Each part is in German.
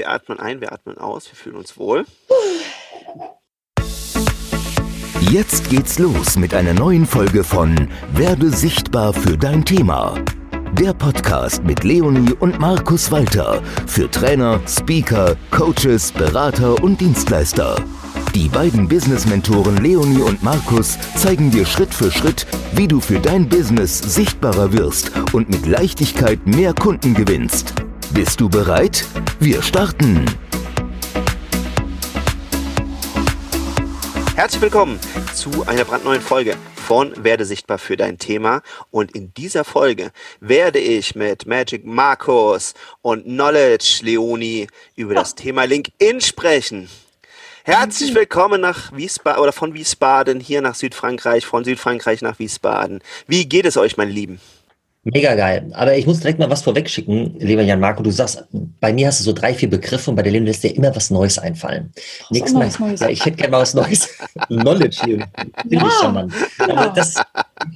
Wir atmen ein, wir atmen aus, wir fühlen uns wohl. Jetzt geht's los mit einer neuen Folge von Werde sichtbar für dein Thema. Der Podcast mit Leonie und Markus Walter für Trainer, Speaker, Coaches, Berater und Dienstleister. Die beiden Business-Mentoren Leonie und Markus zeigen dir Schritt für Schritt, wie du für dein Business sichtbarer wirst und mit Leichtigkeit mehr Kunden gewinnst. Bist du bereit? Wir starten! Herzlich willkommen zu einer brandneuen Folge von Werde sichtbar für dein Thema. Und in dieser Folge werde ich mit Magic Markus und Knowledge Leonie über das Thema LinkedIn sprechen. Herzlich willkommen nach Wiesbaden oder von Wiesbaden hier nach Südfrankreich, von Südfrankreich nach Wiesbaden. Wie geht es euch, meine Lieben? Mega geil. Aber ich muss direkt mal was vorwegschicken, lieber Jan Marco. Du sagst, bei mir hast du so drei, vier Begriffe und bei der Leben lässt dir immer was Neues einfallen. Nächstes Mal, Neues. Ja, ich hätte gerne mal was Neues. Knowledge hier. Finde ja. ich charmant. Aber das,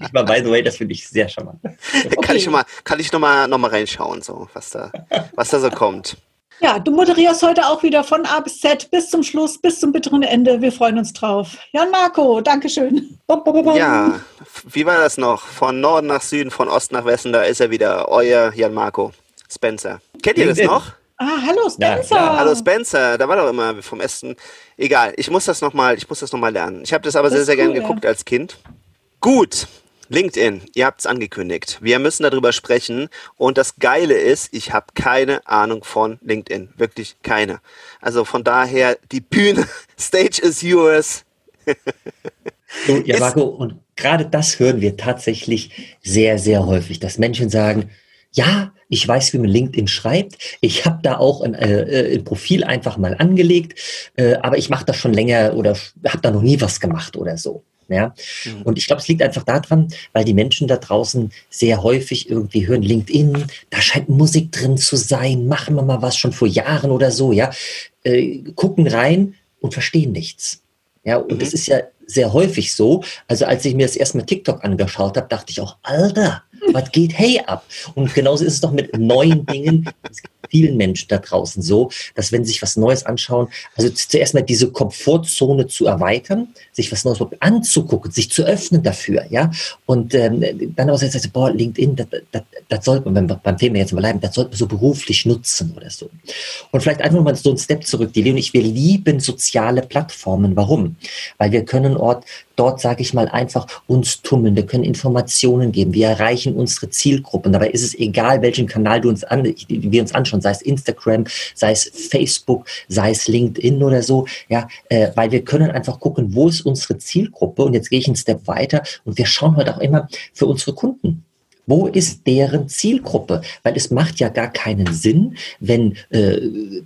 ich mal, by the way, das finde ich sehr charmant. Okay. Kann ich schon mal, kann ich noch mal, noch mal reinschauen, so, was da, was da so kommt. Ja, du moderierst heute auch wieder von A bis Z bis zum Schluss, bis zum bitteren Ende. Wir freuen uns drauf. Jan Marco, Dankeschön. Ja, wie war das noch? Von Norden nach Süden, von Ost nach Westen, da ist er wieder. Euer Jan Marco Spencer. Kennt ihr das noch? Ah, hallo Spencer. Ja, hallo Spencer, da war doch immer vom Essen. Egal, ich muss das nochmal, ich muss das noch mal lernen. Ich habe das aber das sehr, sehr cool, gern geguckt ja. als Kind. Gut, LinkedIn, ihr habt es angekündigt. Wir müssen darüber sprechen. Und das Geile ist, ich habe keine Ahnung von LinkedIn. Wirklich keine. Also von daher, die Bühne, Stage is yours. so, ja, Marco, und gerade das hören wir tatsächlich sehr, sehr häufig, dass Menschen sagen, ja, ich weiß, wie man LinkedIn schreibt. Ich habe da auch ein, äh, äh, ein, Profil einfach mal angelegt, äh, aber ich mache das schon länger oder habe da noch nie was gemacht oder so. Ja? Mhm. Und ich glaube, es liegt einfach daran, weil die Menschen da draußen sehr häufig irgendwie hören, LinkedIn, da scheint Musik drin zu sein, machen wir mal was schon vor Jahren oder so, ja, äh, gucken rein und verstehen nichts. Ja, und es mhm. ist ja sehr häufig so. Also als ich mir das erste Mal TikTok angeschaut habe, dachte ich auch, Alter, was geht hey ab? Und genauso ist es doch mit neuen Dingen. Es gibt vielen Menschen da draußen so, dass wenn sie sich was Neues anschauen, also zuerst mal diese Komfortzone zu erweitern, sich was Neues anzugucken, sich zu öffnen dafür, ja, und ähm, dann aber sagen, boah, LinkedIn, das, sollte man, beim Thema jetzt mal bleiben, das sollte man so beruflich nutzen oder so. Und vielleicht einfach mal so einen Step zurück, die Leon, ich, wir lieben soziale Plattformen. Warum? Weil wir können Ort dort, sage ich mal, einfach uns tummeln. Wir können Informationen geben. Wir erreichen unsere Zielgruppen. Dabei ist es egal, welchen Kanal du uns an, wir uns anschauen, sei es Instagram, sei es Facebook, sei es LinkedIn oder so. Ja, äh, weil wir können einfach gucken, wo ist unsere Zielgruppe? Und jetzt gehe ich einen Step weiter und wir schauen halt auch immer für unsere Kunden. Wo ist deren Zielgruppe? Weil es macht ja gar keinen Sinn, wenn äh,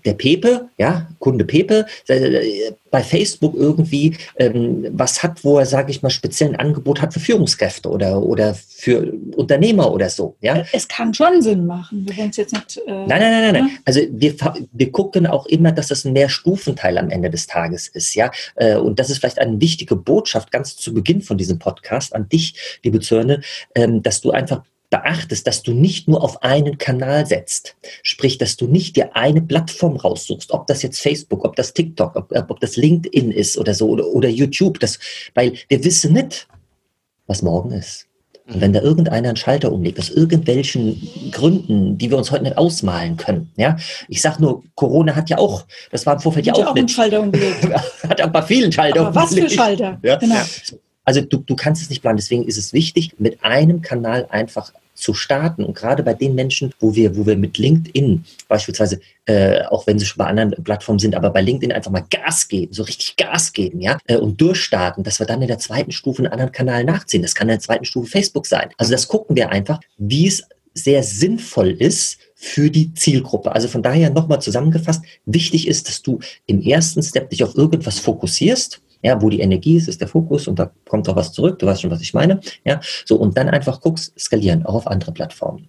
der Pepe, ja, Kunde Pepe, äh, bei Facebook irgendwie ähm, was hat, wo er, sage ich mal, speziell ein Angebot hat für Führungskräfte oder, oder für Unternehmer oder so. Ja? Es kann schon Sinn machen. Wir wollen es jetzt nicht. Äh, nein, nein, nein, nein, nein. Ne? Also wir, wir gucken auch immer, dass das ein Mehrstufenteil am Ende des Tages ist. Ja? Äh, und das ist vielleicht eine wichtige Botschaft ganz zu Beginn von diesem Podcast an dich, liebe Zörne, ähm, dass du einfach beachtest, dass du nicht nur auf einen Kanal setzt. Sprich, dass du nicht dir eine Plattform raussuchst, ob das jetzt Facebook, ob das TikTok, ob, ob das LinkedIn ist oder so oder, oder YouTube. Das, weil wir wissen nicht, was morgen ist. Und wenn da irgendeiner einen Schalter umlegt, aus irgendwelchen Gründen, die wir uns heute nicht ausmalen können, ja, ich sag nur, Corona hat ja auch, das war im Vorfeld ja auch, auch einen Schalter umgelegt. hat aber vielen Schalter aber umgelegt. Was für Schalter? Ja? Genau. Also du, du kannst es nicht planen. Deswegen ist es wichtig, mit einem Kanal einfach zu starten. Und gerade bei den Menschen, wo wir, wo wir mit LinkedIn beispielsweise, äh, auch wenn sie schon bei anderen Plattformen sind, aber bei LinkedIn einfach mal Gas geben, so richtig Gas geben, ja, äh, und durchstarten, dass wir dann in der zweiten Stufe einen anderen Kanal nachziehen. Das kann in der zweiten Stufe Facebook sein. Also das gucken wir einfach, wie es sehr sinnvoll ist für die Zielgruppe. Also von daher nochmal zusammengefasst, wichtig ist, dass du im ersten Step dich auf irgendwas fokussierst, ja, wo die Energie ist, ist der Fokus und da kommt auch was zurück. Du weißt schon, was ich meine. Ja, so und dann einfach guckst, skalieren, auch auf andere Plattformen.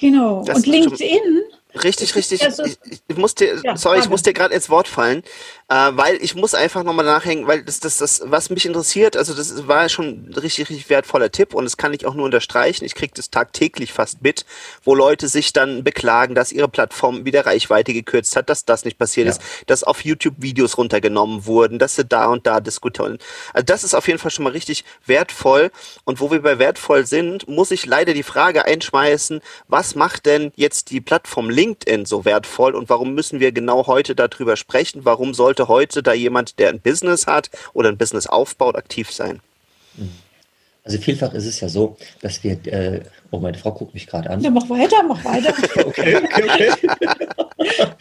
Genau. Das und LinkedIn Richtig, richtig. Ich, ich muss dir, ja, sorry, ich muss dir gerade ins Wort fallen, äh, weil ich muss einfach nochmal nachhängen, weil das, das, das, was mich interessiert, also das war schon ein richtig, richtig wertvoller Tipp und das kann ich auch nur unterstreichen. Ich kriege das tagtäglich fast mit, wo Leute sich dann beklagen, dass ihre Plattform wieder Reichweite gekürzt hat, dass das nicht passiert ja. ist, dass auf YouTube Videos runtergenommen wurden, dass sie da und da diskutieren. Also das ist auf jeden Fall schon mal richtig wertvoll. Und wo wir bei wertvoll sind, muss ich leider die Frage einschmeißen, was macht denn jetzt die Plattform LinkedIn so wertvoll und warum müssen wir genau heute darüber sprechen? Warum sollte heute da jemand, der ein Business hat oder ein Business aufbaut, aktiv sein? Also vielfach ist es ja so, dass wir, äh, oh, meine Frau guckt mich gerade an. Ja, mach weiter, mach weiter. okay, okay, okay.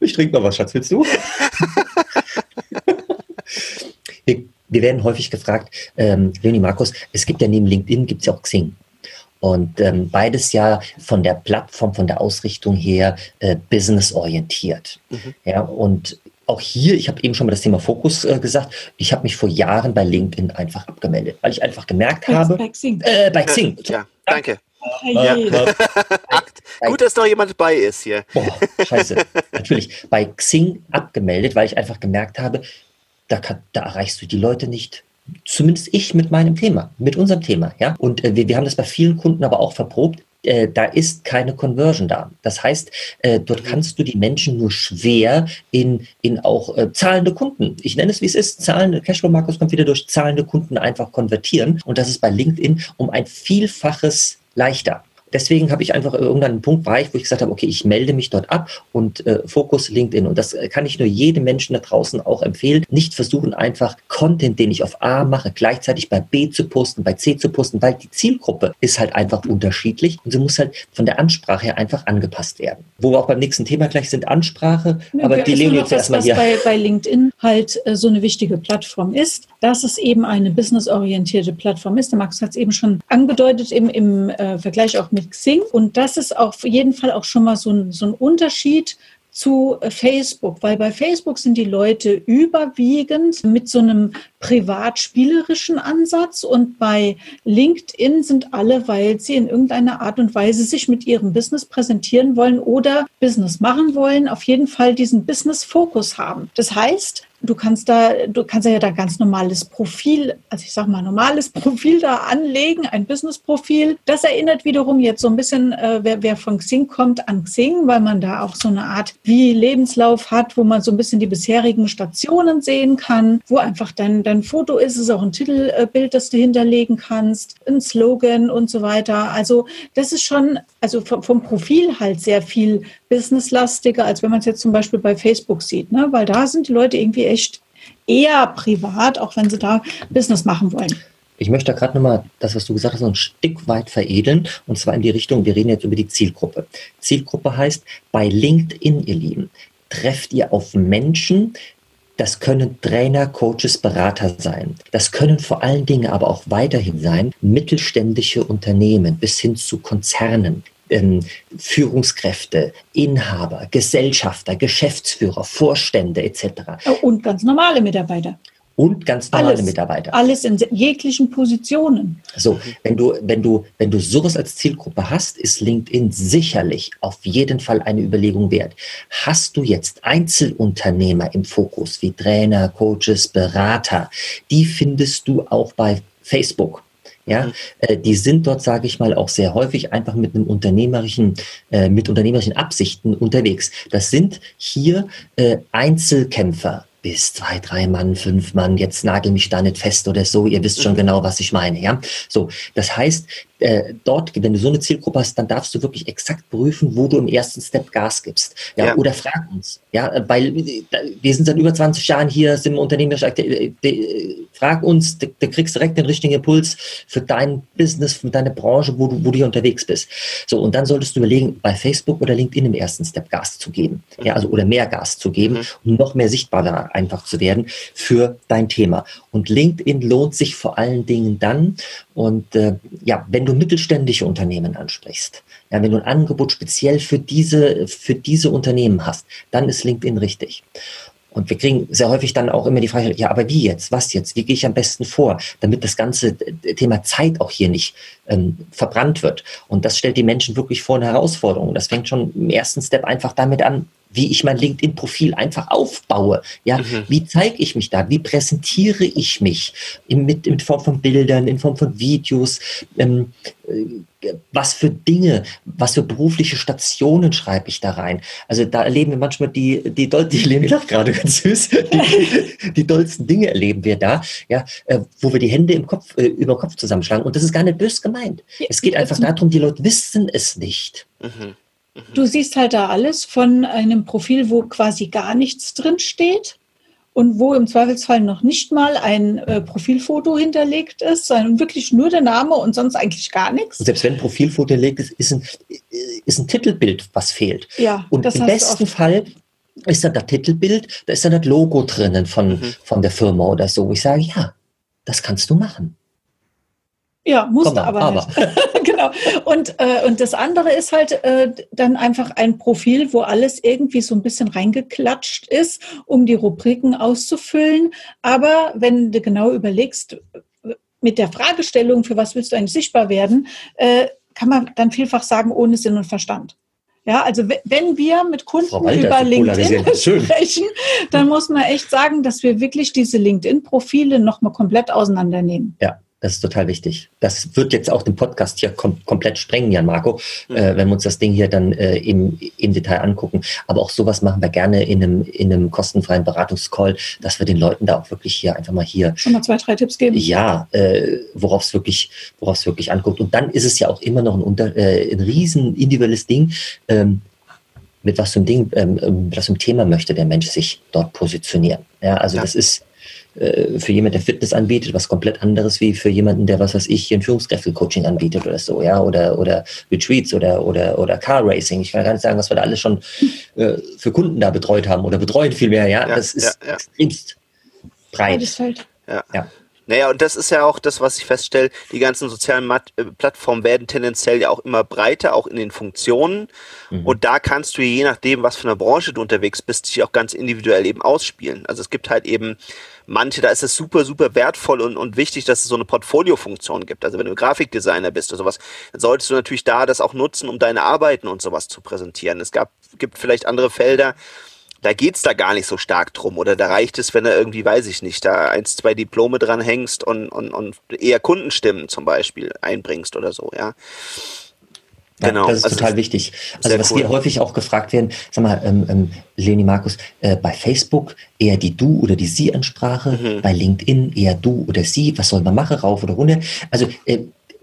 ich trinke mal was, Schatz, willst du? wir, wir, werden häufig gefragt, ähm, Leonie Markus, es gibt ja neben LinkedIn, gibt es ja auch Xing. Und ähm, beides ja von der Plattform, von der Ausrichtung her äh, businessorientiert. Mhm. Ja, und auch hier, ich habe eben schon mal das Thema Fokus äh, gesagt, ich habe mich vor Jahren bei LinkedIn einfach abgemeldet, weil ich einfach gemerkt habe. Bei Xing. Äh, bei Xing. Ja, danke. Ja. Gut, dass noch jemand bei ist hier. Boah, scheiße. Natürlich. Bei Xing abgemeldet, weil ich einfach gemerkt habe, da, kann, da erreichst du die Leute nicht zumindest ich mit meinem Thema, mit unserem Thema, ja. Und äh, wir, wir haben das bei vielen Kunden aber auch verprobt. Äh, da ist keine Conversion da. Das heißt, äh, dort kannst du die Menschen nur schwer in, in auch äh, zahlende Kunden, ich nenne es wie es ist, zahlende, Cashflow-Markus kommt wieder durch zahlende Kunden einfach konvertieren. Und das ist bei LinkedIn um ein Vielfaches leichter deswegen habe ich einfach irgendwann einen Punkt war ich, wo ich gesagt habe, okay, ich melde mich dort ab und äh, Fokus LinkedIn. Und das kann ich nur jedem Menschen da draußen auch empfehlen. Nicht versuchen, einfach Content, den ich auf A mache, gleichzeitig bei B zu posten, bei C zu posten, weil die Zielgruppe ist halt einfach unterschiedlich und sie muss halt von der Ansprache her einfach angepasst werden. Wo wir auch beim nächsten Thema gleich sind, Ansprache. Ja, aber die Leonie jetzt erstmal hier. Bei, bei LinkedIn halt äh, so eine wichtige Plattform ist, dass es eben eine businessorientierte Plattform ist. Der Max hat es eben schon angedeutet, im, im äh, Vergleich auch mit mit. Und das ist auf jeden Fall auch schon mal so ein, so ein Unterschied zu Facebook, weil bei Facebook sind die Leute überwiegend mit so einem privatspielerischen Ansatz und bei LinkedIn sind alle, weil sie in irgendeiner Art und Weise sich mit ihrem Business präsentieren wollen oder Business machen wollen, auf jeden Fall diesen Business-Fokus haben. Das heißt, Du kannst da, du kannst ja da ganz normales Profil, also ich sag mal normales Profil da anlegen, ein Business-Profil. Das erinnert wiederum jetzt so ein bisschen, äh, wer, wer von Xing kommt, an Xing, weil man da auch so eine Art wie Lebenslauf hat, wo man so ein bisschen die bisherigen Stationen sehen kann, wo einfach dein, dein Foto ist, es ist auch ein Titelbild, das du hinterlegen kannst, ein Slogan und so weiter. Also das ist schon, also vom, vom Profil halt sehr viel businesslastiger, als wenn man es jetzt zum Beispiel bei Facebook sieht, ne? weil da sind die Leute irgendwie echt eher privat, auch wenn sie da Business machen wollen. Ich möchte da gerade nochmal das, was du gesagt hast, noch ein Stück weit veredeln. Und zwar in die Richtung, wir reden jetzt über die Zielgruppe. Zielgruppe heißt, bei LinkedIn, ihr Lieben, trefft ihr auf Menschen, das können Trainer, Coaches, Berater sein. Das können vor allen Dingen aber auch weiterhin sein mittelständische Unternehmen bis hin zu Konzernen, ähm, Führungskräfte, Inhaber, Gesellschafter, Geschäftsführer, Vorstände etc. Und ganz normale Mitarbeiter und ganz normale alles, Mitarbeiter. Alles in jeglichen Positionen. So, wenn du, wenn du, wenn du sowas als Zielgruppe hast, ist LinkedIn sicherlich auf jeden Fall eine Überlegung wert. Hast du jetzt Einzelunternehmer im Fokus, wie Trainer, Coaches, Berater, die findest du auch bei Facebook. Ja, mhm. äh, die sind dort, sage ich mal, auch sehr häufig einfach mit einem unternehmerischen, äh, mit unternehmerischen Absichten unterwegs. Das sind hier äh, Einzelkämpfer, bis zwei, drei Mann, fünf Mann, jetzt nagel mich da nicht fest oder so, ihr wisst schon mhm. genau, was ich meine, ja. So, das heißt, äh, dort, wenn du so eine Zielgruppe hast, dann darfst du wirklich exakt prüfen, wo du im ersten Step Gas gibst. Ja, ja. oder frag uns. Ja, weil wir sind seit über 20 Jahren hier, sind unternehmerisch aktiv. Frag uns, du, du, kriegst direkt den richtigen Impuls für dein Business, für deine Branche, wo du, wo du hier unterwegs bist. So, und dann solltest du überlegen, bei Facebook oder LinkedIn im ersten Step Gas zu geben. Ja, also oder mehr Gas zu geben, mhm. um noch mehr sichtbarer einfach zu werden für dein Thema. Und LinkedIn lohnt sich vor allen Dingen dann, und äh, ja, wenn du mittelständische Unternehmen ansprichst, ja, wenn du ein Angebot speziell für diese, für diese Unternehmen hast, dann ist LinkedIn richtig. Und wir kriegen sehr häufig dann auch immer die Frage, ja, aber wie jetzt? Was jetzt? Wie gehe ich am besten vor, damit das ganze Thema Zeit auch hier nicht ähm, verbrannt wird? Und das stellt die Menschen wirklich vor eine Herausforderung. Das fängt schon im ersten Step einfach damit an, wie ich mein LinkedIn-Profil einfach aufbaue. Ja, mhm. wie zeige ich mich da? Wie präsentiere ich mich in, mit, in Form von Bildern, in Form von Videos? Ähm, äh, was für Dinge, was für berufliche Stationen schreibe ich da rein? Also da erleben wir manchmal die, die, die, die Leni lacht gerade ganz süß, die, die dollsten Dinge erleben wir da, ja, äh, wo wir die Hände im Kopf, äh, über den Kopf zusammenschlagen. Und das ist gar nicht bös gemeint. Es geht einfach darum, die Leute wissen es nicht. Mhm. Du siehst halt da alles von einem Profil, wo quasi gar nichts drin steht und wo im Zweifelsfall noch nicht mal ein äh, Profilfoto hinterlegt ist, sondern wirklich nur der Name und sonst eigentlich gar nichts. Und selbst wenn ein Profilfoto hinterlegt ist, ist ein, ist ein Titelbild, was fehlt. Ja, und im besten Fall ist dann das Titelbild, da ist dann das Logo drinnen von, mhm. von der Firma oder so. Ich sage, ja, das kannst du machen. Ja, musste aber, aber. nicht. genau. Und, äh, und das andere ist halt äh, dann einfach ein Profil, wo alles irgendwie so ein bisschen reingeklatscht ist, um die Rubriken auszufüllen. Aber wenn du genau überlegst, mit der Fragestellung, für was willst du eigentlich sichtbar werden, äh, kann man dann vielfach sagen, ohne Sinn und Verstand. Ja, also wenn wir mit Kunden Walter, über LinkedIn sprechen, dann muss man echt sagen, dass wir wirklich diese LinkedIn-Profile nochmal komplett auseinandernehmen. Ja, das ist total wichtig. Das wird jetzt auch den Podcast hier kom komplett sprengen, Jan Marco, mhm. äh, wenn wir uns das Ding hier dann äh, im, im Detail angucken. Aber auch sowas machen wir gerne in einem, in einem kostenfreien Beratungscall, dass wir den Leuten da auch wirklich hier einfach mal hier. Schon mal zwei, drei Tipps geben. Ja, äh, worauf es wirklich, worauf es wirklich anguckt. Und dann ist es ja auch immer noch ein, unter, äh, ein riesen individuelles Ding. Ähm, mit was für einem Ding, ähm, was für ein Thema möchte der Mensch sich dort positionieren. Ja, also ja. das ist, für jemanden, der Fitness anbietet, was komplett anderes wie für jemanden, der was weiß ich, ein Führungskräfte-Coaching anbietet oder so, ja, oder, oder Retreats oder, oder, oder Car Racing. Ich kann gar nicht sagen, was wir da alles schon äh, für Kunden da betreut haben oder betreuen vielmehr, ja. ja das ist ja, ja. extremst breit. Ja. ja. Naja, und das ist ja auch das, was ich feststelle. Die ganzen sozialen Mat äh, Plattformen werden tendenziell ja auch immer breiter, auch in den Funktionen. Mhm. Und da kannst du je nachdem, was für eine Branche du unterwegs bist, dich auch ganz individuell eben ausspielen. Also es gibt halt eben manche, da ist es super, super wertvoll und, und wichtig, dass es so eine Portfolio-Funktion gibt. Also wenn du Grafikdesigner bist oder sowas, dann solltest du natürlich da das auch nutzen, um deine Arbeiten und sowas zu präsentieren. Es gab, gibt vielleicht andere Felder, da geht's da gar nicht so stark drum. Oder da reicht es, wenn du irgendwie, weiß ich nicht, da eins, zwei Diplome dran hängst und, und, und eher Kundenstimmen zum Beispiel einbringst oder so, ja. Genau. Ja, das ist also total wichtig. Also was cool. wir häufig auch gefragt werden, sag mal, ähm, ähm, Leni Markus, äh, bei Facebook eher die Du- oder die Sie-Ansprache, mhm. bei LinkedIn eher Du oder Sie, was soll man machen, rauf oder runter? Also äh,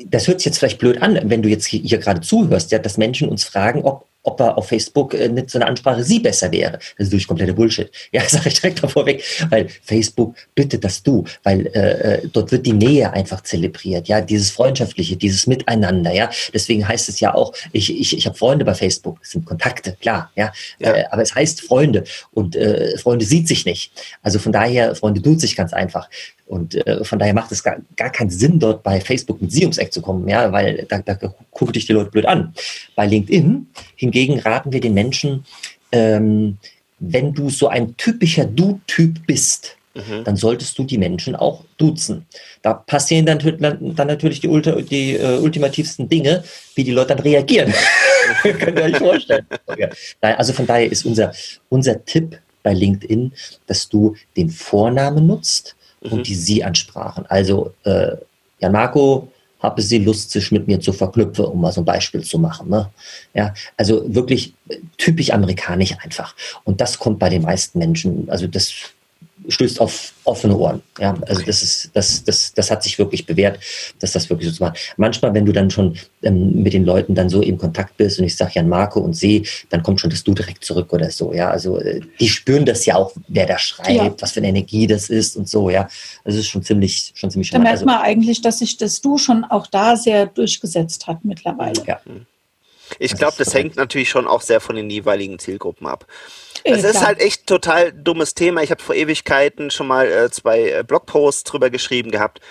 das hört sich jetzt vielleicht blöd an, wenn du jetzt hier, hier gerade zuhörst, ja, dass Menschen uns fragen, ob ob er auf Facebook äh, nicht so eine Ansprache sie besser wäre. Das ist natürlich kompletter Bullshit. Ja, sage ich direkt davor weg, weil Facebook bittet das du, weil äh, äh, dort wird die Nähe einfach zelebriert, ja, dieses Freundschaftliche, dieses Miteinander, ja. Deswegen heißt es ja auch, ich, ich, ich habe Freunde bei Facebook, das sind Kontakte, klar, ja, ja. Äh, aber es heißt Freunde und äh, Freunde sieht sich nicht. Also von daher, Freunde tut sich ganz einfach. Und äh, von daher macht es gar, gar keinen Sinn, dort bei Facebook mit Sie ums Eck zu kommen, ja, weil da, da gucken dich die Leute blöd an. Bei LinkedIn hingegen raten wir den Menschen, ähm, wenn du so ein typischer Du-Typ bist, mhm. dann solltest du die Menschen auch duzen. Da passieren dann, dann natürlich die, Ultra, die äh, ultimativsten Dinge, wie die Leute dann reagieren. Könnt ihr euch vorstellen. Also von daher ist unser, unser Tipp bei LinkedIn, dass du den Vornamen nutzt mhm. und die Sie-Ansprachen. Also äh, Jan Marco, habe Sie Lust, sich mit mir zu verknüpfen, um mal so ein Beispiel zu machen. Ne? Ja, also wirklich typisch amerikanisch einfach. Und das kommt bei den meisten Menschen, also das stößt auf offene Ohren. Ja, also das ist, das, das, das hat sich wirklich bewährt, dass das wirklich so zu machen. Manchmal, wenn du dann schon ähm, mit den Leuten dann so in Kontakt bist und ich sage Jan Marco und sehe, dann kommt schon das Du direkt zurück oder so. Ja, also äh, die spüren das ja auch, wer da schreibt, ja. was für eine Energie das ist und so. Ja, das ist schon ziemlich, schon ziemlich. Da merkt also, man eigentlich, dass sich das Du schon auch da sehr durchgesetzt hat mittlerweile. Ja. Ich glaube, das hängt natürlich schon auch sehr von den jeweiligen Zielgruppen ab. Es ist halt echt total dummes Thema. Ich habe vor Ewigkeiten schon mal äh, zwei äh, Blogposts drüber geschrieben gehabt,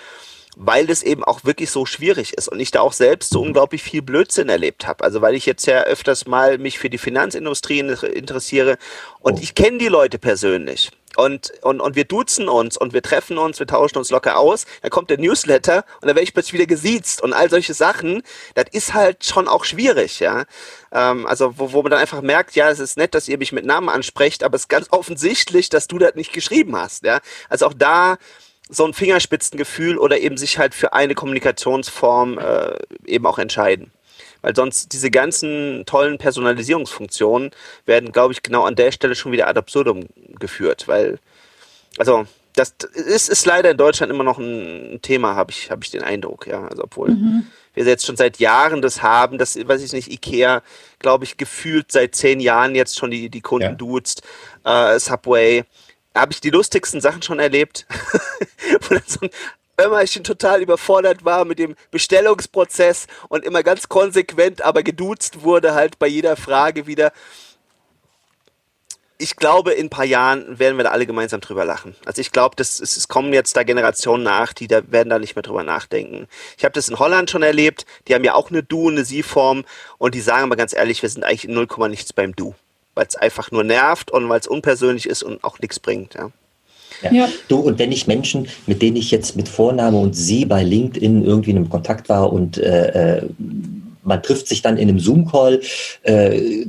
weil das eben auch wirklich so schwierig ist und ich da auch selbst so unglaublich viel Blödsinn erlebt habe. Also weil ich jetzt ja öfters mal mich für die Finanzindustrie interessiere und oh. ich kenne die Leute persönlich. Und, und, und wir duzen uns und wir treffen uns, wir tauschen uns locker aus, dann kommt der Newsletter und dann werde ich plötzlich wieder gesiezt und all solche Sachen, das ist halt schon auch schwierig, ja. Ähm, also wo, wo man dann einfach merkt, ja, es ist nett, dass ihr mich mit Namen ansprecht, aber es ist ganz offensichtlich, dass du das nicht geschrieben hast, ja. Also auch da so ein Fingerspitzengefühl oder eben sich halt für eine Kommunikationsform äh, eben auch entscheiden. Weil sonst diese ganzen tollen Personalisierungsfunktionen werden, glaube ich, genau an der Stelle schon wieder ad absurdum geführt. Weil, also, das ist, ist leider in Deutschland immer noch ein Thema, habe ich, hab ich den Eindruck. Ja, also, obwohl mhm. wir jetzt schon seit Jahren das haben, das, weiß ich nicht, Ikea, glaube ich, gefühlt seit zehn Jahren jetzt schon die, die Kunden ja. duzt, äh, Subway habe ich die lustigsten Sachen schon erlebt, wo dann so ein Ömmerchen total überfordert war mit dem Bestellungsprozess und immer ganz konsequent, aber geduzt wurde halt bei jeder Frage wieder. Ich glaube, in ein paar Jahren werden wir da alle gemeinsam drüber lachen. Also ich glaube, das, es, es kommen jetzt da Generationen nach, die da werden da nicht mehr drüber nachdenken. Ich habe das in Holland schon erlebt. Die haben ja auch eine Du, eine Sie-Form und die sagen aber ganz ehrlich, wir sind eigentlich in 0, nichts beim Du, weil es einfach nur nervt und weil es unpersönlich ist und auch nichts bringt. Ja. Ja. ja. Du, und wenn ich Menschen, mit denen ich jetzt mit Vorname und Sie bei LinkedIn irgendwie in einem Kontakt war und äh, äh, man trifft sich dann in einem Zoom-Call, äh,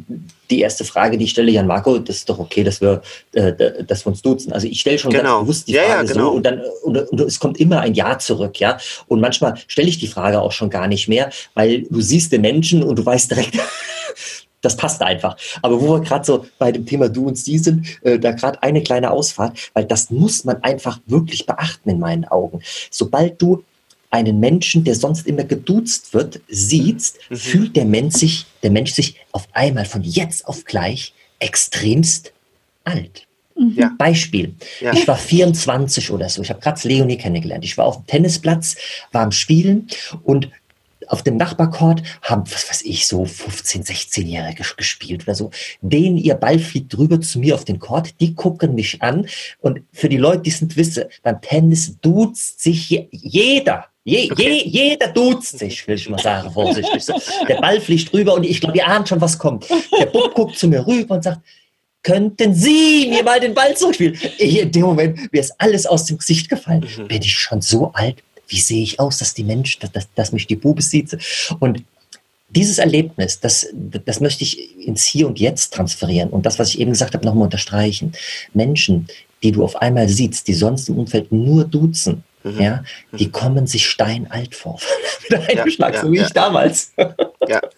die erste Frage, die ich stelle, Jan Marco, das ist doch okay, dass wir, äh, dass wir uns duzen. Also ich stelle schon genau. ganz bewusst die Frage ja, ja, genau. so und dann und, und, es kommt immer ein Ja zurück, ja. Und manchmal stelle ich die Frage auch schon gar nicht mehr, weil du siehst den Menschen und du weißt direkt, das passt einfach. Aber wo wir gerade so bei dem Thema Du und Sie sind, äh, da gerade eine kleine Ausfahrt, weil das muss man einfach wirklich beachten in meinen Augen. Sobald du einen Menschen, der sonst immer geduzt wird, siehst, mhm. fühlt der Mensch sich, der Mensch sich auf einmal von jetzt auf gleich extremst alt. Mhm. Ja. Beispiel. Ja. Ich war 24 oder so. Ich habe gerade Leonie kennengelernt. Ich war auf dem Tennisplatz, war am Spielen und auf dem Nachbarcourt haben, was weiß ich, so 15, 16-Jährige gespielt oder so. Denen ihr Ball fliegt drüber zu mir auf den Court, die gucken mich an. Und für die Leute, die es nicht wissen, beim Tennis duzt sich jeder. Je, je, jeder duzt sich, will ich mal sagen, vorsichtig. Der Ball fliegt rüber und ich glaube, ihr ahnt schon, was kommt. Der Bub guckt zu mir rüber und sagt, könnten Sie mir mal den Ball zurückspielen? In dem Moment, mir ist alles aus dem Gesicht gefallen. Mhm. Bin ich schon so alt? Wie sehe ich aus, dass die Mensch, dass, dass, mich die Bube sieht. Und dieses Erlebnis, das, das möchte ich ins Hier und Jetzt transferieren und das, was ich eben gesagt habe, nochmal unterstreichen. Menschen, die du auf einmal siehst, die sonst im Umfeld nur duzen, mhm. ja, die mhm. kommen sich steinalt vor. Mit einem ja, Schlag, ja, so wie ja. ich damals. Ja.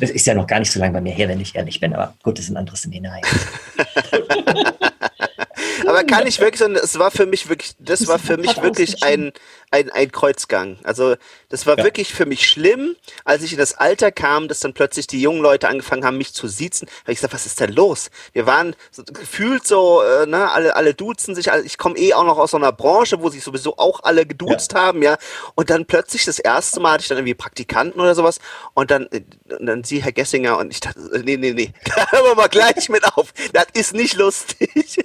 Das ist ja noch gar nicht so lange bei mir her, wenn ich ehrlich bin, aber gut, das ist ein anderes Szenario. Aber kann ich wirklich sagen, es war für mich wirklich, das war für mich wirklich ein, ein, ein Kreuzgang. Also das war ja. wirklich für mich schlimm, als ich in das Alter kam, dass dann plötzlich die jungen Leute angefangen haben, mich zu siezen. habe ich gesagt, was ist denn los? Wir waren so, gefühlt so, äh, ne, alle, alle duzen sich. Also ich komme eh auch noch aus so einer Branche, wo sich sowieso auch alle geduzt ja. haben, ja. Und dann plötzlich das erste Mal hatte ich dann irgendwie Praktikanten oder sowas. Und dann, äh, und dann sie, Herr Gessinger, und ich dachte, nee, nee, nee, da hören wir mal gleich mit auf. Das ist nicht lustig.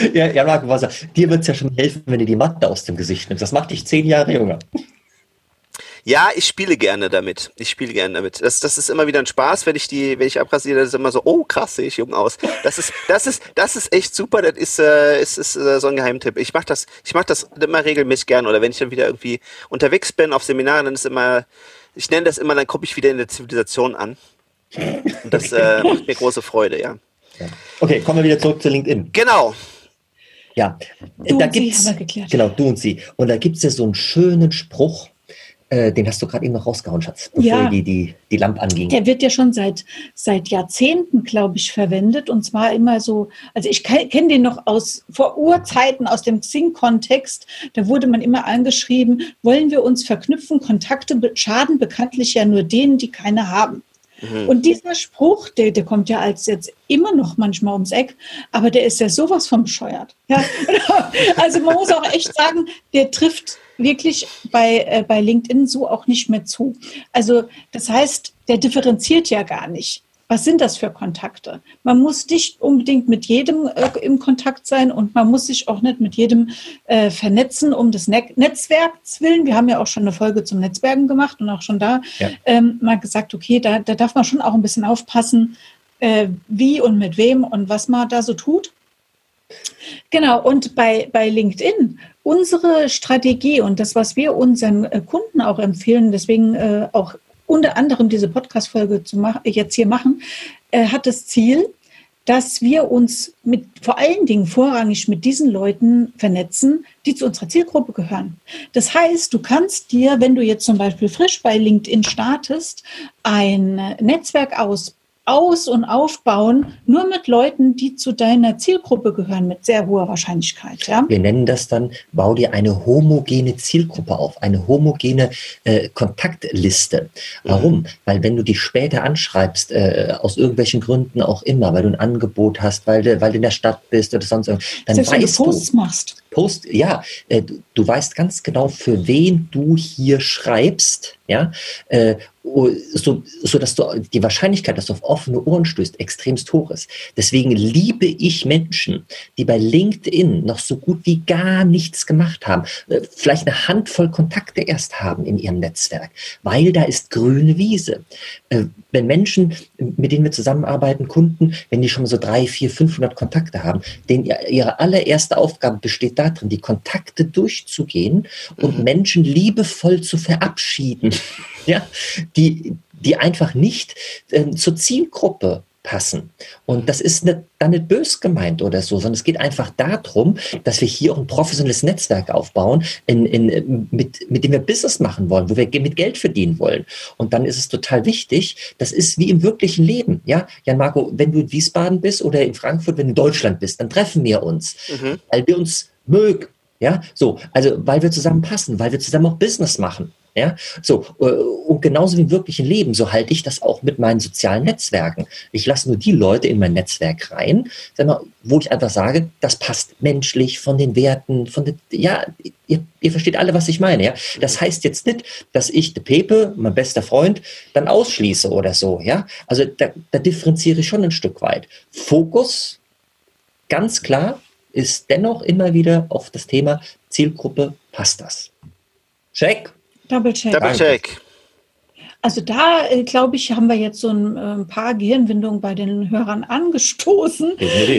ja, ja, Marco Wasser, dir wird es ja schon helfen, wenn du die Matte aus dem Gesicht nimmst. Das macht dich zehn Jahre jünger. Ja, ich spiele gerne damit. Ich spiele gerne damit. Das, das ist immer wieder ein Spaß, wenn ich die, wenn ich abrasiere, das ist immer so, oh krass, sehe ich jung aus. Das ist, das ist, das ist echt super. Das ist, äh, ist, ist äh, so ein Geheimtipp. Ich mache das, ich mache das immer regelmäßig gern. Oder wenn ich dann wieder irgendwie unterwegs bin auf Seminaren, dann ist immer, ich nenne das immer, dann komme ich wieder in der Zivilisation an. Und das äh, macht mir große Freude, ja. Okay, kommen wir wieder zurück zu LinkedIn. Genau. Ja, du da gibt's, genau, du und sie. Und da gibt es ja so einen schönen Spruch, äh, den hast du gerade eben noch rausgehauen, Schatz, bevor ja. die, die, die Lampe anging. Der wird ja schon seit, seit Jahrzehnten, glaube ich, verwendet. Und zwar immer so, also ich kenne den noch aus vor Urzeiten, aus dem Xing-Kontext. Da wurde man immer angeschrieben, wollen wir uns verknüpfen? Kontakte schaden bekanntlich ja nur denen, die keine haben. Mhm. Und dieser Spruch, der, der kommt ja als jetzt immer noch manchmal ums Eck, aber der ist ja sowas vom bescheuert. Ja? also man muss auch echt sagen, der trifft wirklich bei, äh, bei LinkedIn so auch nicht mehr zu. Also das heißt, der differenziert ja gar nicht was sind das für Kontakte? Man muss nicht unbedingt mit jedem äh, im Kontakt sein und man muss sich auch nicht mit jedem äh, vernetzen um des ne Netzwerks willen. Wir haben ja auch schon eine Folge zum Netzwerken gemacht und auch schon da ja. ähm, mal gesagt, okay, da, da darf man schon auch ein bisschen aufpassen, äh, wie und mit wem und was man da so tut. Genau, und bei, bei LinkedIn, unsere Strategie und das, was wir unseren äh, Kunden auch empfehlen, deswegen äh, auch unter anderem diese Podcast-Folge jetzt hier machen, äh, hat das Ziel, dass wir uns mit, vor allen Dingen vorrangig mit diesen Leuten vernetzen, die zu unserer Zielgruppe gehören. Das heißt, du kannst dir, wenn du jetzt zum Beispiel frisch bei LinkedIn startest, ein Netzwerk aus aus- und aufbauen, nur mit Leuten, die zu deiner Zielgruppe gehören, mit sehr hoher Wahrscheinlichkeit. Ja? Wir nennen das dann, bau dir eine homogene Zielgruppe auf, eine homogene äh, Kontaktliste. Warum? Mhm. Weil wenn du die später anschreibst, äh, aus irgendwelchen Gründen auch immer, weil du ein Angebot hast, weil du, weil du in der Stadt bist oder sonst irgendwas, dann Selbst weißt du, Posts machst. Post, ja, äh, du, du, weißt ganz genau, für wen du hier schreibst, ja, äh, so, so dass du die Wahrscheinlichkeit, dass du auf offene Ohren stößt, extremst hoch ist. Deswegen liebe ich Menschen, die bei LinkedIn noch so gut wie gar nichts gemacht haben, äh, vielleicht eine Handvoll Kontakte erst haben in ihrem Netzwerk, weil da ist grüne Wiese. Äh, wenn Menschen, mit denen wir zusammenarbeiten, Kunden, wenn die schon so drei, vier, 500 Kontakte haben, denen ihre allererste Aufgabe besteht darin, die Kontakte durchzugehen und mhm. Menschen liebevoll zu verabschieden, ja, die, die einfach nicht äh, zur Zielgruppe passen. Und das ist nicht, dann nicht bös gemeint oder so, sondern es geht einfach darum, dass wir hier auch ein professionelles Netzwerk aufbauen, in, in, mit, mit dem wir Business machen wollen, wo wir mit Geld verdienen wollen. Und dann ist es total wichtig, das ist wie im wirklichen Leben. Ja, Jan Marco, wenn du in Wiesbaden bist oder in Frankfurt, wenn du in Deutschland bist, dann treffen wir uns, mhm. weil wir uns mögen. Ja, so, also weil wir zusammen passen, weil wir zusammen auch Business machen. Ja, so, äh, und genauso wie im wirklichen Leben, so halte ich das auch mit meinen sozialen Netzwerken. Ich lasse nur die Leute in mein Netzwerk rein, mal, wo ich einfach sage, das passt menschlich von den Werten, von den, ja, ihr, ihr versteht alle, was ich meine, ja. Das heißt jetzt nicht, dass ich de Pepe, mein bester Freund, dann ausschließe oder so, ja. Also da, da differenziere ich schon ein Stück weit. Fokus, ganz klar, ist dennoch immer wieder auf das Thema Zielgruppe, passt das? Check. Double-check. Double-check. Also da, äh, glaube ich, haben wir jetzt so ein, äh, ein, paar Gehirnwindungen bei den Hörern angestoßen,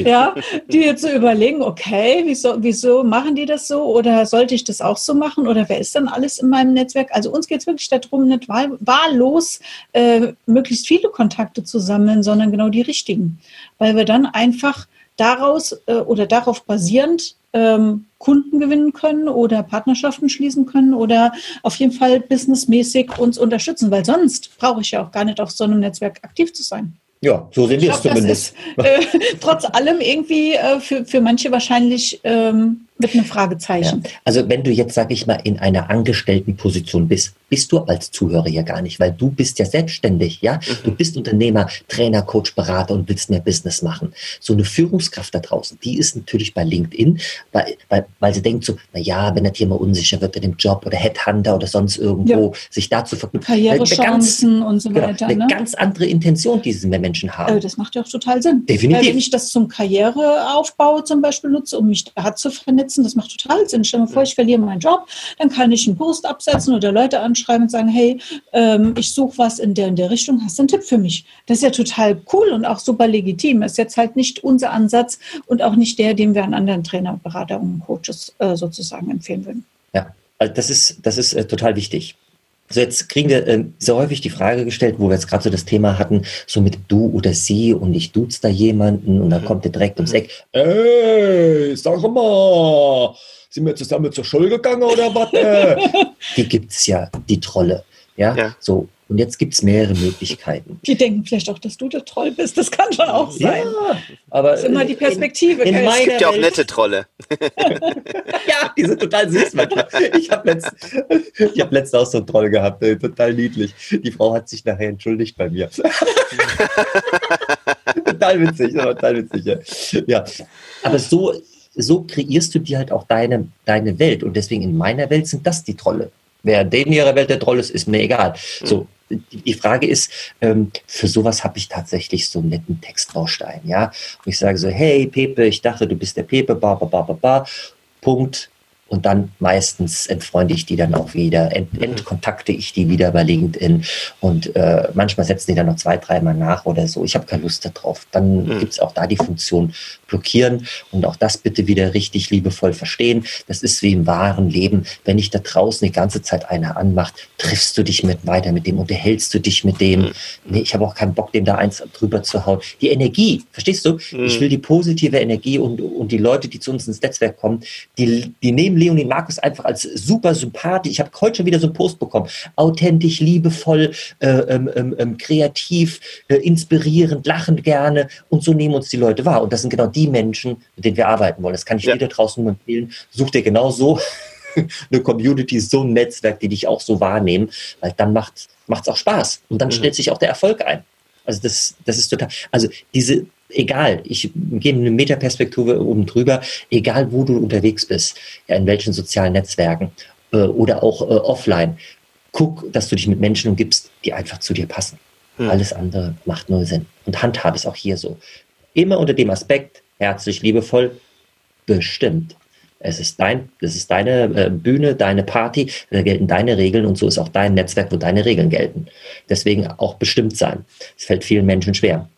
ja, die jetzt so überlegen, okay, wieso, wieso machen die das so oder sollte ich das auch so machen oder wer ist dann alles in meinem Netzwerk? Also uns geht es wirklich darum, nicht wahl, wahllos äh, möglichst viele Kontakte zu sammeln, sondern genau die richtigen, weil wir dann einfach daraus äh, oder darauf basierend ähm, Kunden gewinnen können oder Partnerschaften schließen können oder auf jeden Fall businessmäßig uns unterstützen, weil sonst brauche ich ja auch gar nicht auf so einem Netzwerk aktiv zu sein. Ja, so sehen wir es zumindest. Ist, äh, trotz allem irgendwie äh, für, für manche wahrscheinlich ähm, mit einem Fragezeichen. Ja. Also wenn du jetzt, sag ich mal, in einer angestellten Position bist, bist du als Zuhörer ja gar nicht, weil du bist ja selbstständig, ja? Mhm. Du bist Unternehmer, Trainer, Coach, Berater und willst mehr Business machen. So eine Führungskraft da draußen, die ist natürlich bei LinkedIn, weil, weil, weil sie denkt so, na ja, wenn das hier mal unsicher wird in dem Job oder Headhunter oder sonst irgendwo, ja. sich dazu verknüpfen. Karrierechancen und so genau, weiter. Eine ne? ganz andere Intention, die diese Menschen haben. das macht ja auch total Sinn. Definitiv. Weil wenn ich das zum Karriereaufbau zum Beispiel nutze, um mich da zu vernetzen, das macht total Sinn. Stell mir vor, ich verliere meinen Job, dann kann ich einen Post absetzen oder Leute anschreiben und sagen, hey, ähm, ich suche was in der in der Richtung, hast du einen Tipp für mich? Das ist ja total cool und auch super legitim. Ist jetzt halt nicht unser Ansatz und auch nicht der, den wir an anderen Trainer, Berater und Coaches äh, sozusagen empfehlen würden. Ja, also das ist, das ist äh, total wichtig. Also jetzt kriegen wir äh, sehr häufig die Frage gestellt, wo wir jetzt gerade so das Thema hatten, so mit du oder sie und ich duze da jemanden und dann mhm. kommt der direkt ums Eck. Ey, sag mal, sind wir zusammen zur Schule gegangen oder was? Äh? die gibt's ja, die Trolle. Ja, ja. so und jetzt gibt es mehrere Möglichkeiten. Die denken vielleicht auch, dass du der Troll bist. Das kann schon auch sein. Ja, aber das ist immer die Perspektive. In, in es gibt ja auch nette Trolle. ja, die sind total süß manchmal. Ich habe letzt, hab letztens auch so einen Troll gehabt, ey, total niedlich. Die Frau hat sich nachher entschuldigt bei mir. total witzig, total witzig. Ja. ja. Aber so, so kreierst du dir halt auch deine, deine Welt. Und deswegen in meiner Welt sind das die Trolle. Wer in ihrer Welt der Troll ist, ist mir egal. So, die Frage ist, ähm, für sowas habe ich tatsächlich so einen netten Textbaustein, ja. Und ich sage so, hey Pepe, ich dachte, du bist der Pepe, ba, ba, ba, ba, ba, Punkt. Und dann meistens entfreunde ich die dann auch wieder, ent, mhm. entkontakte ich die wieder bei LinkedIn und äh, manchmal setzen die dann noch zwei, dreimal nach oder so. Ich habe keine Lust darauf. Dann mhm. gibt es auch da die Funktion blockieren und auch das bitte wieder richtig liebevoll verstehen. Das ist wie im wahren Leben. Wenn ich da draußen die ganze Zeit einer anmacht, triffst du dich mit weiter mit dem, unterhältst du dich mit dem. Mhm. Nee, ich habe auch keinen Bock, dem da eins drüber zu hauen. Die Energie, verstehst du? Mhm. Ich will die positive Energie und, und die Leute, die zu uns ins Netzwerk kommen, die, die nehmen Leonie Markus einfach als super sympathisch. Ich habe heute schon wieder so einen Post bekommen. Authentisch, liebevoll, äh, ähm, ähm, ähm, kreativ, äh, inspirierend, lachend gerne. Und so nehmen uns die Leute wahr. Und das sind genau die Menschen, mit denen wir arbeiten wollen. Das kann ich ja. dir draußen nur empfehlen. Such dir genau so eine Community, so ein Netzwerk, die dich auch so wahrnehmen, weil dann macht es auch Spaß. Und dann mhm. stellt sich auch der Erfolg ein. Also das, das ist total, also diese, egal, ich gehe eine Metaperspektive oben drüber, egal wo du unterwegs bist, in welchen sozialen Netzwerken äh, oder auch äh, offline, guck, dass du dich mit Menschen umgibst, die einfach zu dir passen. Hm. Alles andere macht null Sinn. Und handhabe es auch hier so. Immer unter dem Aspekt, herzlich, liebevoll, bestimmt. Es ist dein, es ist deine äh, Bühne, deine Party, da gelten deine Regeln und so ist auch dein Netzwerk, wo deine Regeln gelten. Deswegen auch bestimmt sein. Es fällt vielen Menschen schwer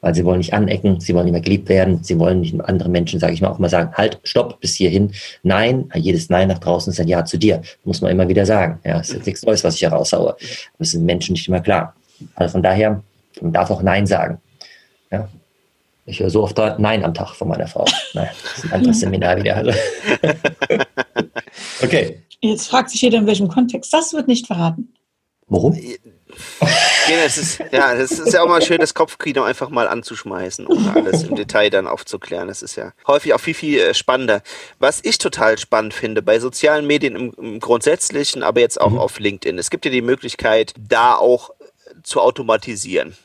weil sie wollen nicht anecken, sie wollen nicht mehr geliebt werden, sie wollen nicht andere Menschen, sage ich mal, auch mal sagen, halt, stopp, bis hierhin. Nein, jedes Nein nach draußen ist ein Ja zu dir. Muss man immer wieder sagen. Ja, es ist nichts Neues, was ich hier raushaue. Das sind Menschen nicht immer klar. Also von daher, man darf auch Nein sagen. Ja. Ich höre so oft Nein am Tag von meiner Frau. Nein, das ist ein anderes Seminar wieder. Also. okay. Jetzt fragt sich jeder, in welchem Kontext. Das wird nicht verraten. Warum? Ja, das ist, ja, das ist ja auch mal schön, das Kopfkino einfach mal anzuschmeißen, ohne alles im Detail dann aufzuklären. Das ist ja häufig auch viel, viel äh, spannender. Was ich total spannend finde, bei sozialen Medien im, im Grundsätzlichen, aber jetzt auch mhm. auf LinkedIn, es gibt ja die Möglichkeit, da auch zu automatisieren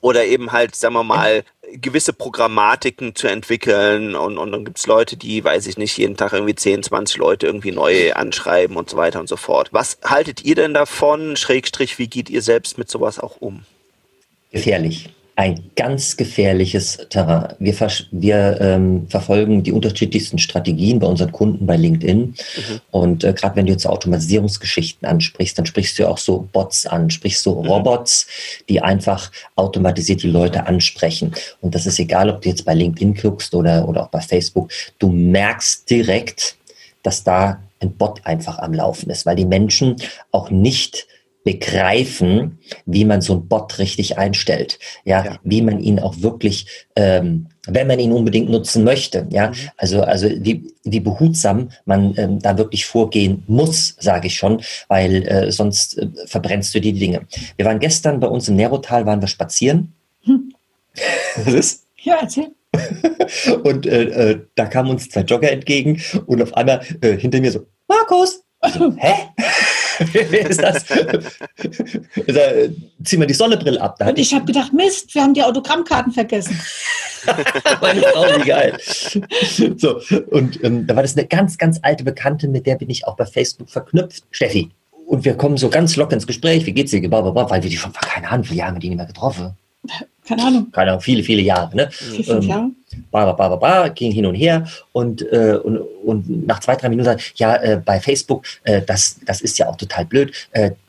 oder eben halt, sagen wir mal, gewisse Programmatiken zu entwickeln und, und dann gibt's Leute, die, weiß ich nicht, jeden Tag irgendwie 10, 20 Leute irgendwie neu anschreiben und so weiter und so fort. Was haltet ihr denn davon? Schrägstrich, wie geht ihr selbst mit sowas auch um? Gefährlich ein ganz gefährliches Terrain. Wir, wir ähm, verfolgen die unterschiedlichsten Strategien bei unseren Kunden bei LinkedIn. Mhm. Und äh, gerade wenn du jetzt Automatisierungsgeschichten ansprichst, dann sprichst du auch so Bots an, sprichst so mhm. Robots, die einfach automatisiert die Leute ansprechen. Und das ist egal, ob du jetzt bei LinkedIn guckst oder, oder auch bei Facebook. Du merkst direkt, dass da ein Bot einfach am Laufen ist, weil die Menschen auch nicht begreifen, wie man so ein Bot richtig einstellt, ja, ja. wie man ihn auch wirklich, ähm, wenn man ihn unbedingt nutzen möchte, ja, mhm. also also wie, wie behutsam man ähm, da wirklich vorgehen muss, sage ich schon, weil äh, sonst äh, verbrennst du die Dinge. Wir waren gestern bei uns im Nerotal, waren wir spazieren. Hm. Was ist? Ja, erzähl. und äh, äh, da kamen uns zwei Jogger entgegen und auf einmal äh, hinter mir so, Markus! Also, hä? Wer ist das? da, zieh mal die Sonnenbrille ab. Da und ich habe gedacht, Mist, wir haben die Autogrammkarten vergessen. Meine Frau, wie geil. So, und ähm, da war das eine ganz, ganz alte Bekannte, mit der bin ich auch bei Facebook verknüpft. Steffi. Und wir kommen so ganz locker ins Gespräch. Wie geht's dir? Weil wir die schon, keine Ahnung, wie viele Jahre haben wir die nicht mehr getroffen. Keine Ahnung. Keine Ahnung, viele, viele Jahre. Ne? Ähm, Jahre? Ba, ba, ba, ba, ging hin und her und, äh, und, und nach zwei, drei Minuten ja, äh, bei Facebook, äh, das, das ist ja auch total blöd.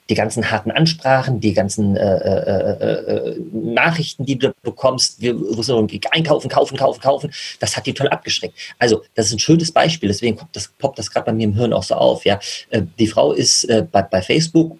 Die ganzen harten Ansprachen, die ganzen äh, äh, äh, äh Nachrichten, die du bekommst, wir müssen einkaufen, kaufen, kaufen, kaufen, das hat die total abgeschreckt. Also, das ist ein schönes Beispiel, deswegen poppt das, poppt das gerade bei mir im Hirn auch so auf. Ja, äh, Die Frau ist äh, bei, bei Facebook,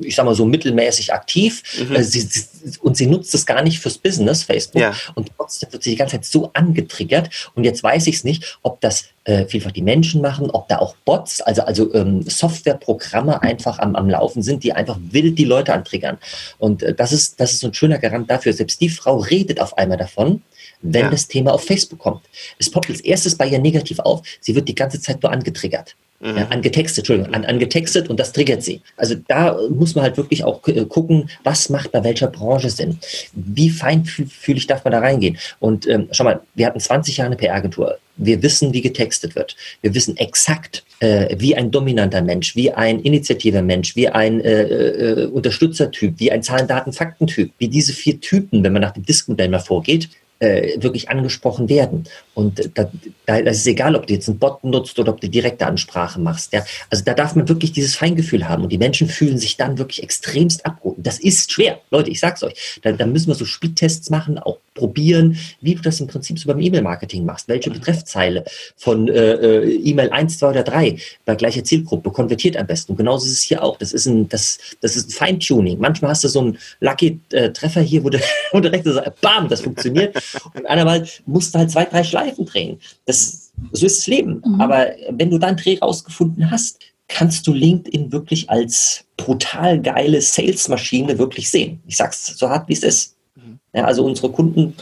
ich sag mal so mittelmäßig aktiv mhm. sie, sie, und sie nutzt es gar nicht fürs Business, Facebook, ja. und trotzdem wird sie die ganze Zeit so angetriggert und jetzt weiß ich es nicht, ob das äh, vielfach die Menschen machen, ob da auch Bots, also, also ähm, Softwareprogramme einfach am, am Laufen sind, die einfach wild die Leute antriggern. Und äh, das, ist, das ist so ein schöner Garant dafür. Selbst die Frau redet auf einmal davon, wenn ja. das Thema auf Facebook kommt. Es poppt als erstes bei ihr negativ auf. Sie wird die ganze Zeit nur angetriggert. Mhm. Ja, angetextet, Entschuldigung, an, angetextet und das triggert sie. Also da muss man halt wirklich auch äh, gucken, was macht bei welcher Branche Sinn. Wie feinfühlig darf man da reingehen? Und ähm, schau mal, wir hatten 20 Jahre eine PR-Agentur. Wir wissen, wie getextet wird. Wir wissen exakt, äh, wie ein dominanter Mensch, wie ein initiativer Mensch, wie ein äh, äh, Unterstützertyp, wie ein Zahlen, Daten, Faktentyp, wie diese vier Typen, wenn man nach dem Disk-Modell mal vorgeht, äh, wirklich angesprochen werden. Und da, da das ist egal, ob du jetzt einen Bot nutzt oder ob du direkte Ansprache machst. Ja? Also da darf man wirklich dieses Feingefühl haben. Und die Menschen fühlen sich dann wirklich extremst abgeholt. Das ist schwer. Leute, ich sag's euch. Da, da müssen wir so Speedtests machen, auch probieren, wie du das im Prinzip so beim E-Mail-Marketing machst. Welche mhm. Betreffzeile von äh, äh E-Mail 1, 2 oder 3 bei gleicher Zielgruppe konvertiert am besten. Und genauso ist es hier auch. Das ist ein, das, das ist ein Feintuning. Manchmal hast du so einen Lucky-Treffer hier, wo du, wo du direkt so, bam, das funktioniert. Und einmal musst du halt zwei, drei Schleifen drehen. Das, so ist das Leben. Mhm. Aber wenn du deinen Dreh rausgefunden hast, kannst du LinkedIn wirklich als brutal geile Salesmaschine wirklich sehen. Ich sag's so hart, wie es ist. Mhm. Ja, also unsere Kunden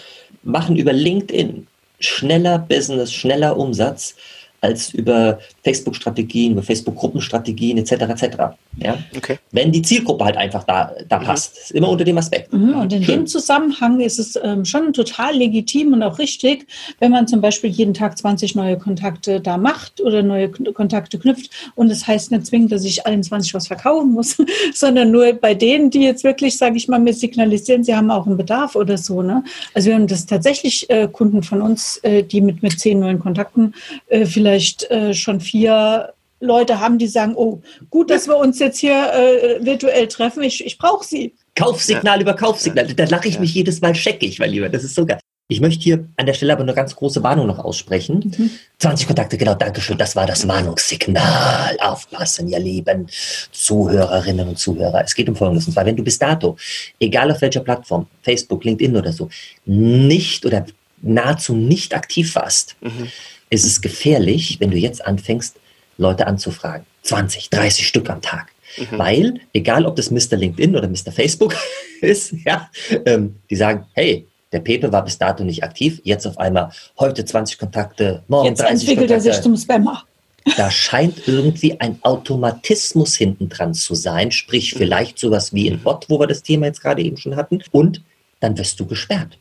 machen über LinkedIn schneller Business, schneller Umsatz als über Facebook-Strategien, über Facebook-Gruppenstrategien etc. etc. Ja? Okay. Wenn die Zielgruppe halt einfach da, da mhm. passt. Immer unter dem Aspekt. Mhm. Und in Schön. dem Zusammenhang ist es ähm, schon total legitim und auch richtig, wenn man zum Beispiel jeden Tag 20 neue Kontakte da macht oder neue Kontakte knüpft. Und das heißt nicht zwingend, dass ich allen 20 was verkaufen muss, sondern nur bei denen, die jetzt wirklich, sage ich mal, mir signalisieren, sie haben auch einen Bedarf oder so. Ne? Also wir haben das tatsächlich äh, Kunden von uns, äh, die mit, mit zehn neuen Kontakten äh, vielleicht vielleicht äh, schon vier Leute haben, die sagen, oh, gut, dass wir uns jetzt hier äh, virtuell treffen, ich, ich brauche sie. Kaufsignal ja. über Kaufsignal. Da lache ich ja. mich jedes Mal scheckig, mein Lieber. Das ist so geil. Ich möchte hier an der Stelle aber eine ganz große Warnung noch aussprechen. Mhm. 20 Kontakte, genau, Dankeschön. Das war das Warnungssignal. Aufpassen, ihr lieben Zuhörerinnen und Zuhörer. Es geht um Folgendes. Und zwar, wenn du bis dato, egal auf welcher Plattform, Facebook, LinkedIn oder so, nicht oder nahezu nicht aktiv warst, mhm ist es gefährlich, wenn du jetzt anfängst, Leute anzufragen. 20, 30 Stück am Tag. Mhm. Weil, egal ob das Mr. LinkedIn oder Mr. Facebook ist, ja, ähm, die sagen, hey, der Pepe war bis dato nicht aktiv, jetzt auf einmal heute 20 Kontakte, morgen jetzt 30 entwickelt Kontakte. er sich zum Spammer. Da scheint irgendwie ein Automatismus hinten dran zu sein, sprich mhm. vielleicht sowas wie ein Bot, wo wir das Thema jetzt gerade eben schon hatten, und dann wirst du gesperrt.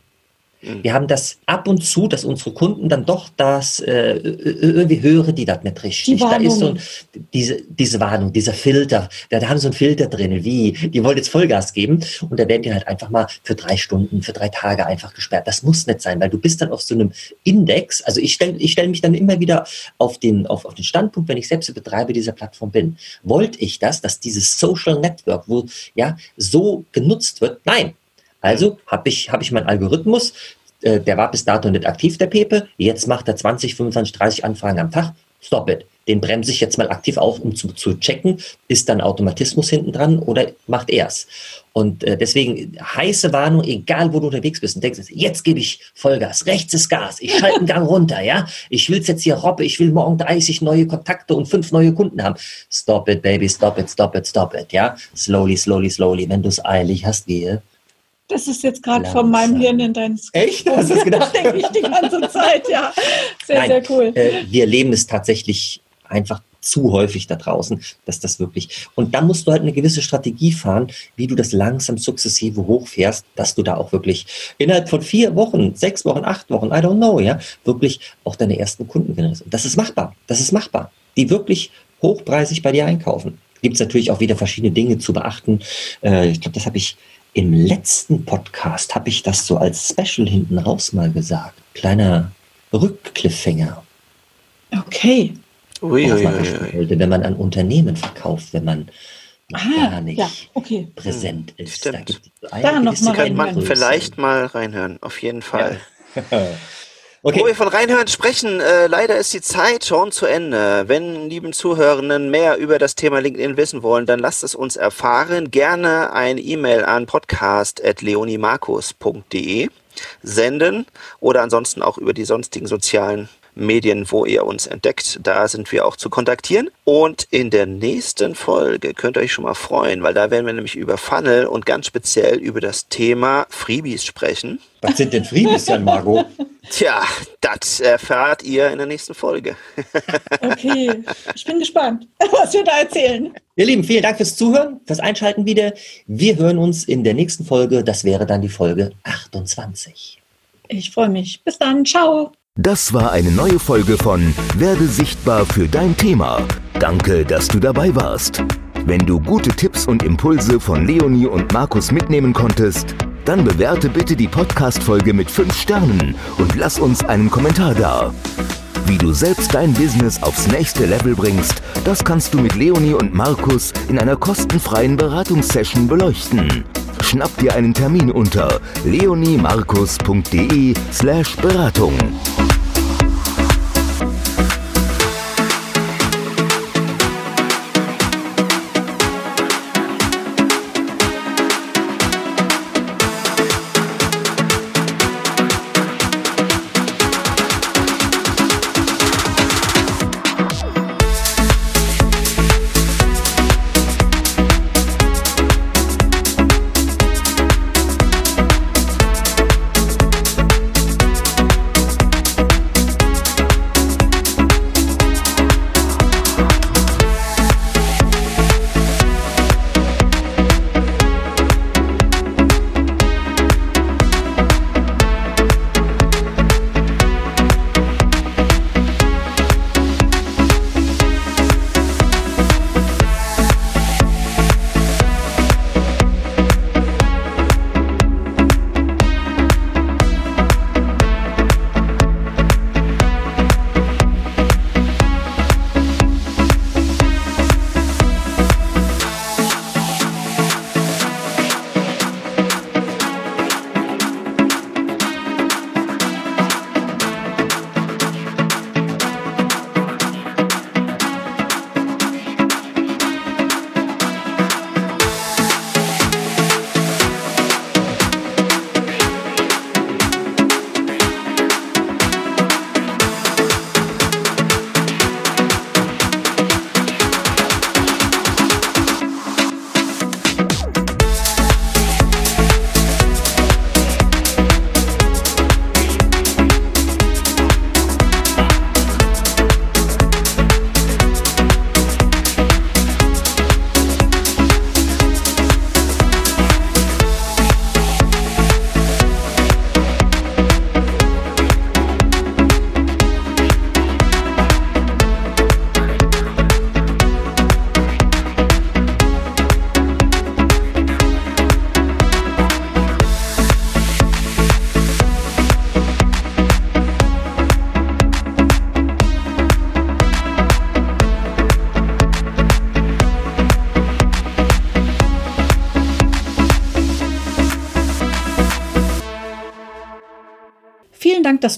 Mhm. Wir haben das ab und zu, dass unsere Kunden dann doch das äh, irgendwie hören, die das nicht richtig. Die da ist so ein, diese, diese Warnung, dieser Filter, da, da haben sie so einen Filter drin, wie, die wollen jetzt Vollgas geben und da werden die halt einfach mal für drei Stunden, für drei Tage einfach gesperrt. Das muss nicht sein, weil du bist dann auf so einem Index, also ich stelle ich stell mich dann immer wieder auf den, auf, auf den Standpunkt, wenn ich selbst Betreiber dieser Plattform bin. Wollte ich das, dass dieses Social Network, wo ja so genutzt wird? Nein, also habe ich, hab ich meinen Algorithmus, äh, der war bis dato nicht aktiv, der Pepe, jetzt macht er 20, 25, 30 Anfragen am Tag. Stop it. Den bremse ich jetzt mal aktiv auf, um zu, zu checken, ist dann Automatismus hinten dran oder macht er es? Und äh, deswegen heiße Warnung, egal wo du unterwegs bist und denkst, jetzt gebe ich Vollgas, rechts ist Gas, ich schalte einen Gang runter, ja, ich will jetzt hier robbe, ich will morgen 30 neue Kontakte und fünf neue Kunden haben. Stop it, baby, stop it, stop it, stop it, ja. Slowly, slowly, slowly. Wenn du es eilig hast, gehe das ist jetzt gerade von meinem Hirn in dein Skript. Echt? Hast du das gedacht? denke ich die ganze Zeit, ja. Sehr, Nein, sehr cool. Äh, wir erleben es tatsächlich einfach zu häufig da draußen, dass das wirklich. Und dann musst du halt eine gewisse Strategie fahren, wie du das langsam sukzessive hochfährst, dass du da auch wirklich innerhalb von vier Wochen, sechs Wochen, acht Wochen, I don't know, ja, wirklich auch deine ersten Kunden generierst. Und das ist machbar. Das ist machbar. Die wirklich hochpreisig bei dir einkaufen. Gibt es natürlich auch wieder verschiedene Dinge zu beachten. Äh, ich glaube, das habe ich im letzten Podcast habe ich das so als Special hinten raus mal gesagt. Kleiner Rückcliffhanger. Okay. Ui, ui, ui, wenn man an Unternehmen verkauft, wenn man ah, gar nicht ja, okay. präsent hm, ist. Stimmt. Da, da noch mal könnte man vielleicht mal reinhören, auf jeden Fall. Ja. Okay. Wo wir von reinhören sprechen, äh, leider ist die Zeit schon zu Ende. Wenn lieben Zuhörenden mehr über das Thema LinkedIn wissen wollen, dann lasst es uns erfahren. Gerne eine E-Mail an podcast.leonimarkus.de senden oder ansonsten auch über die sonstigen sozialen Medien, wo ihr uns entdeckt. Da sind wir auch zu kontaktieren. Und in der nächsten Folge könnt ihr euch schon mal freuen, weil da werden wir nämlich über Funnel und ganz speziell über das Thema Freebies sprechen. Was sind denn Freebies, Jan Margot? Tja, das erfahrt ihr in der nächsten Folge. okay, ich bin gespannt, was wir da erzählen. Ihr Lieben, vielen Dank fürs Zuhören, fürs Einschalten wieder. Wir hören uns in der nächsten Folge. Das wäre dann die Folge 28. Ich freue mich. Bis dann. Ciao. Das war eine neue Folge von Werde sichtbar für dein Thema. Danke, dass du dabei warst. Wenn du gute Tipps und Impulse von Leonie und Markus mitnehmen konntest, Dann bewerte bitte die Podcast-Folge mit 5 Sternen und lass uns einen Kommentar da. Wie du selbst dein Business aufs nächste Level bringst, das kannst du mit Leonie und Markus in einer kostenfreien Beratungssession beleuchten. Schnapp dir einen Termin unter leoniemarkus.de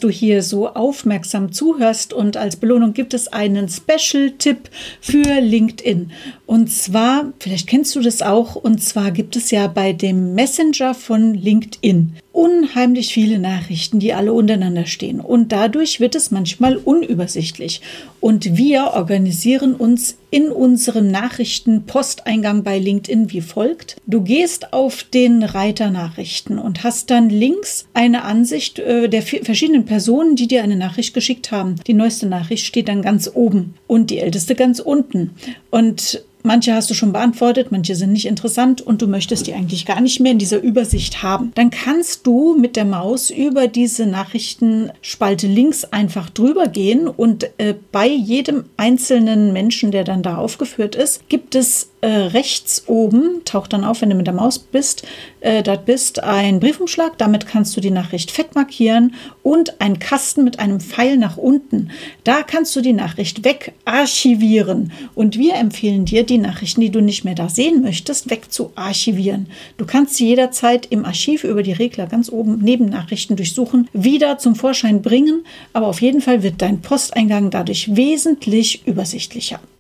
du hier so aufmerksam zuhörst und als Belohnung gibt es einen Special-Tipp für LinkedIn. Und zwar, vielleicht kennst du das auch, und zwar gibt es ja bei dem Messenger von LinkedIn unheimlich viele Nachrichten, die alle untereinander stehen. Und dadurch wird es manchmal unübersichtlich. Und wir organisieren uns in unserem Nachrichten-Posteingang bei LinkedIn wie folgt. Du gehst auf den Reiter Nachrichten und hast dann links eine Ansicht äh, der verschiedenen Personen, die dir eine Nachricht geschickt haben. Die neueste Nachricht steht dann ganz oben und die älteste ganz unten. Und Manche hast du schon beantwortet, manche sind nicht interessant und du möchtest die eigentlich gar nicht mehr in dieser Übersicht haben. Dann kannst du mit der Maus über diese Nachrichtenspalte links einfach drüber gehen und äh, bei jedem einzelnen Menschen, der dann da aufgeführt ist, gibt es äh, rechts oben, taucht dann auf, wenn du mit der Maus bist, äh, dort bist ein Briefumschlag, damit kannst du die Nachricht fett markieren und ein Kasten mit einem Pfeil nach unten. Da kannst du die Nachricht wegarchivieren und wir empfehlen dir, die Nachrichten, die du nicht mehr da sehen möchtest, wegzuarchivieren. Du kannst sie jederzeit im Archiv über die Regler ganz oben neben Nachrichten durchsuchen, wieder zum Vorschein bringen, aber auf jeden Fall wird dein Posteingang dadurch wesentlich übersichtlicher.